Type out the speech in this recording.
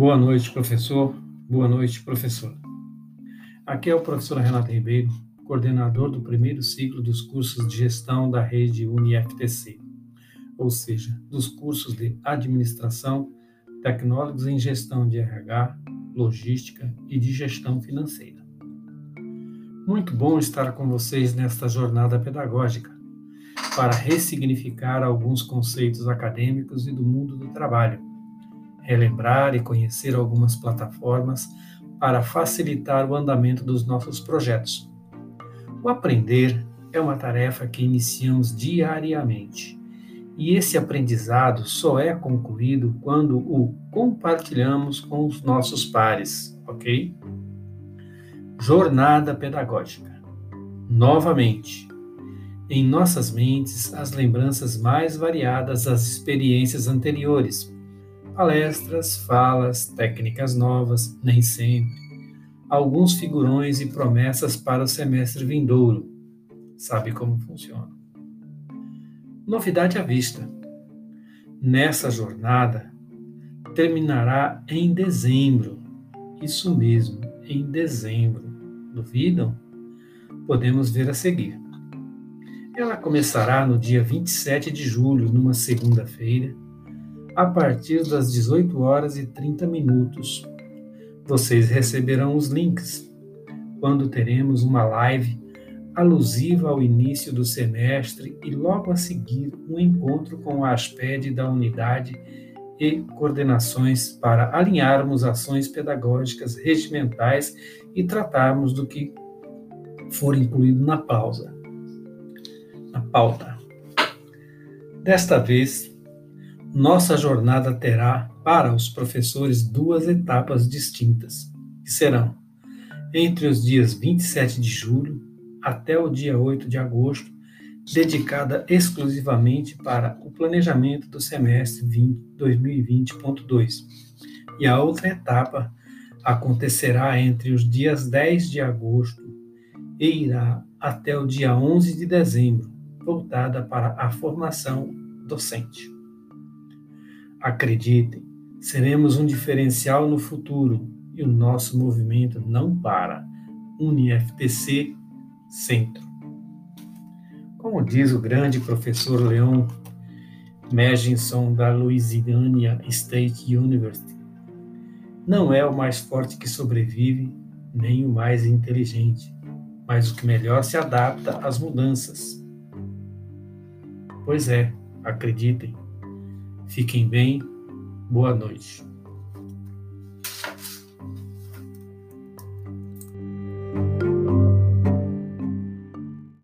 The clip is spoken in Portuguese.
Boa noite, professor. Boa noite, professor. Aqui é o professor Renato Ribeiro, coordenador do primeiro ciclo dos cursos de gestão da rede UniFTC, ou seja, dos cursos de administração, tecnólogos em gestão de RH, logística e de gestão financeira. Muito bom estar com vocês nesta jornada pedagógica para ressignificar alguns conceitos acadêmicos e do mundo do trabalho relembrar e conhecer algumas plataformas para facilitar o andamento dos nossos projetos. O aprender é uma tarefa que iniciamos diariamente. E esse aprendizado só é concluído quando o compartilhamos com os nossos pares, ok? Jornada pedagógica. Novamente, em nossas mentes as lembranças mais variadas das experiências anteriores, palestras, falas, técnicas novas, nem sempre, alguns figurões e promessas para o semestre vindouro. Sabe como funciona. Novidade à vista. Nessa jornada, terminará em dezembro. Isso mesmo, em dezembro. Duvidam? Podemos ver a seguir. Ela começará no dia 27 de julho, numa segunda-feira, a partir das 18 horas e 30 minutos. Vocês receberão os links quando teremos uma live alusiva ao início do semestre e logo a seguir um encontro com a ASPED da unidade e coordenações para alinharmos ações pedagógicas regimentais e tratarmos do que for incluído na pausa. Na pauta. Desta vez, nossa jornada terá para os professores duas etapas distintas, que serão entre os dias 27 de julho até o dia 8 de agosto, dedicada exclusivamente para o planejamento do semestre 2020.2. E a outra etapa acontecerá entre os dias 10 de agosto e irá até o dia 11 de dezembro, voltada para a formação docente. Acreditem, seremos um diferencial no futuro e o nosso movimento não para. UniFTC Centro. Como diz o grande professor Leon Merginson da Louisiana State University, não é o mais forte que sobrevive, nem o mais inteligente, mas o que melhor se adapta às mudanças. Pois é, acreditem, Fiquem bem. Boa noite.